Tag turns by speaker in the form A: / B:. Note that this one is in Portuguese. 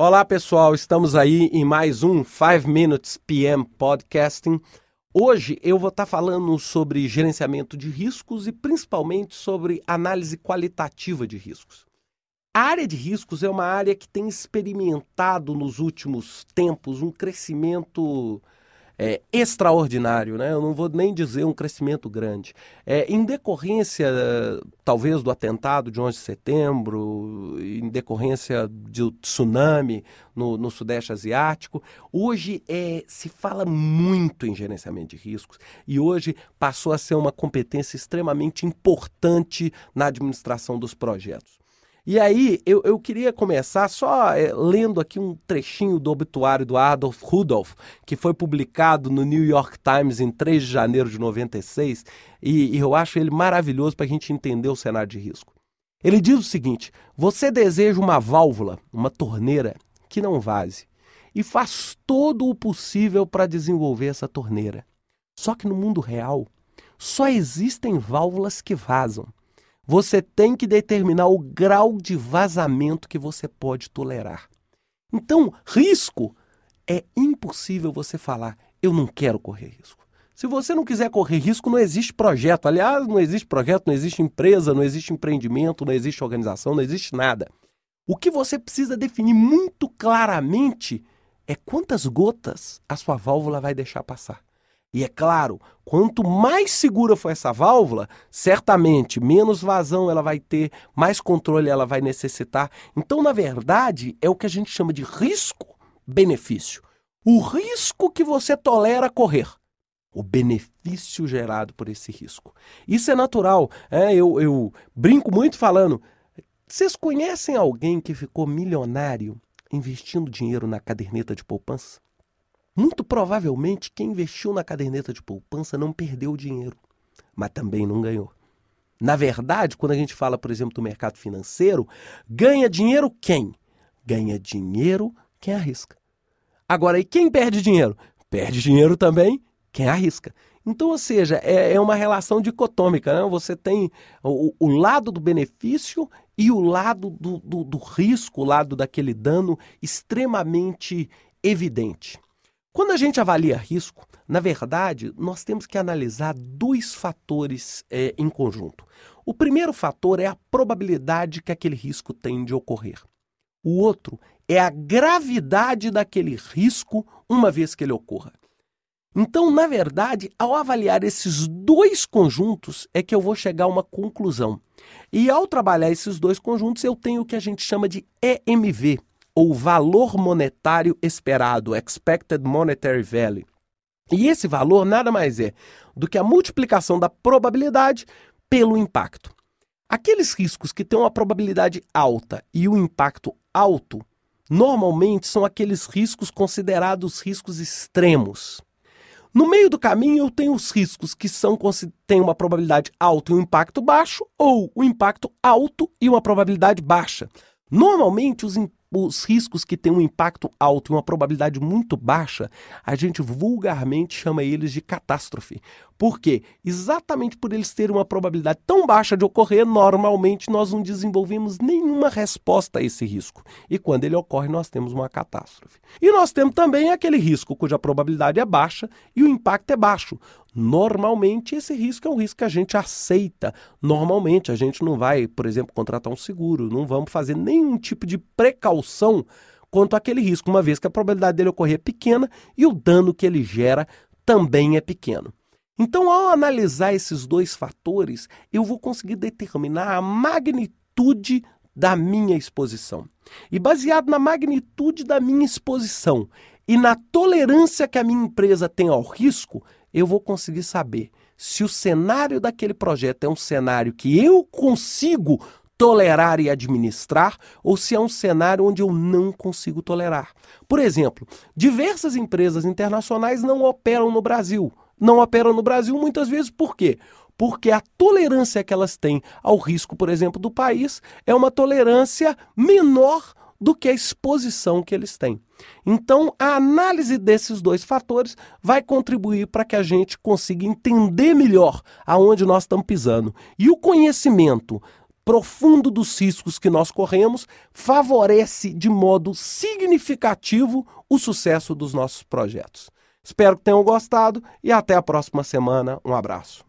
A: Olá pessoal, estamos aí em mais um 5 Minutes PM Podcasting. Hoje eu vou estar falando sobre gerenciamento de riscos e principalmente sobre análise qualitativa de riscos. A área de riscos é uma área que tem experimentado nos últimos tempos um crescimento é, extraordinário, né? eu não vou nem dizer um crescimento grande. É, em decorrência, talvez, do atentado de 11 de setembro, em decorrência do tsunami no, no Sudeste Asiático, hoje é, se fala muito em gerenciamento de riscos e hoje passou a ser uma competência extremamente importante na administração dos projetos. E aí, eu, eu queria começar só é, lendo aqui um trechinho do obituário do Adolf Rudolph, que foi publicado no New York Times em 3 de janeiro de 96, e, e eu acho ele maravilhoso para a gente entender o cenário de risco. Ele diz o seguinte: você deseja uma válvula, uma torneira, que não vaze, e faz todo o possível para desenvolver essa torneira. Só que no mundo real, só existem válvulas que vazam você tem que determinar o grau de vazamento que você pode tolerar. Então, risco é impossível você falar, eu não quero correr risco. Se você não quiser correr risco, não existe projeto. Aliás, não existe projeto, não existe empresa, não existe empreendimento, não existe organização, não existe nada. O que você precisa definir muito claramente é quantas gotas a sua válvula vai deixar passar. E é claro, quanto mais segura for essa válvula, certamente menos vazão ela vai ter, mais controle ela vai necessitar. Então, na verdade, é o que a gente chama de risco-benefício. O risco que você tolera correr. O benefício gerado por esse risco. Isso é natural. É, eu, eu brinco muito falando. Vocês conhecem alguém que ficou milionário investindo dinheiro na caderneta de poupança? Muito provavelmente quem investiu na caderneta de poupança não perdeu dinheiro, mas também não ganhou. Na verdade, quando a gente fala, por exemplo, do mercado financeiro, ganha dinheiro quem? Ganha dinheiro quem arrisca. Agora, e quem perde dinheiro? Perde dinheiro também quem arrisca. Então, ou seja, é, é uma relação dicotômica. Né? Você tem o, o, lado do benefício e o lado do, do, do risco, o lado daquele dano extremamente evidente. Quando a gente avalia risco, na verdade, nós temos que analisar dois fatores é, em conjunto. O primeiro fator é a probabilidade que aquele risco tem de ocorrer. O outro é a gravidade daquele risco uma vez que ele ocorra. Então, na verdade, ao avaliar esses dois conjuntos, é que eu vou chegar a uma conclusão. E ao trabalhar esses dois conjuntos, eu tenho o que a gente chama de EMV, ou valor monetário esperado, expected monetary value. E esse valor nada mais é do que a multiplicação da probabilidade pelo impacto. Aqueles riscos que têm uma probabilidade alta e um impacto alto, normalmente são aqueles riscos considerados riscos extremos. No meio do caminho, eu tenho os riscos que são têm uma probabilidade alta e um impacto baixo, ou o impacto alto e uma probabilidade baixa. Normalmente, os, os riscos que têm um impacto alto e uma probabilidade muito baixa, a gente vulgarmente chama eles de catástrofe. Por quê? Exatamente por eles terem uma probabilidade tão baixa de ocorrer, normalmente nós não desenvolvemos nenhuma resposta a esse risco. E quando ele ocorre, nós temos uma catástrofe. E nós temos também aquele risco cuja probabilidade é baixa e o impacto é baixo. Normalmente, esse risco é um risco que a gente aceita. Normalmente, a gente não vai, por exemplo, contratar um seguro, não vamos fazer nenhum tipo de precaução quanto àquele risco, uma vez que a probabilidade dele ocorrer é pequena e o dano que ele gera também é pequeno. Então, ao analisar esses dois fatores, eu vou conseguir determinar a magnitude da minha exposição. E baseado na magnitude da minha exposição e na tolerância que a minha empresa tem ao risco, eu vou conseguir saber se o cenário daquele projeto é um cenário que eu consigo tolerar e administrar ou se é um cenário onde eu não consigo tolerar. Por exemplo, diversas empresas internacionais não operam no Brasil não operam no Brasil muitas vezes por quê? Porque a tolerância que elas têm ao risco, por exemplo, do país é uma tolerância menor do que a exposição que eles têm. Então, a análise desses dois fatores vai contribuir para que a gente consiga entender melhor aonde nós estamos pisando. E o conhecimento profundo dos riscos que nós corremos favorece de modo significativo o sucesso dos nossos projetos. Espero que tenham gostado e até a próxima semana. Um abraço.